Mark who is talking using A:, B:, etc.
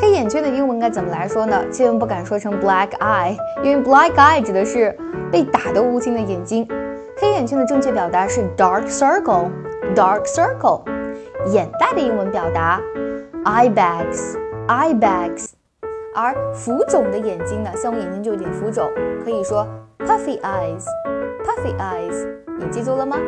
A: 黑眼圈的英文该怎么来说呢？千万不敢说成 black eye，因为 black eye 指的是被打得乌青的眼睛。黑眼圈的正确表达是 dark circle，dark circle，眼袋的英文表达 eye bags，eye bags。而浮肿的眼睛呢，像我眼睛就有点浮肿，可以说 puffy eyes，puffy eyes。你记住了吗？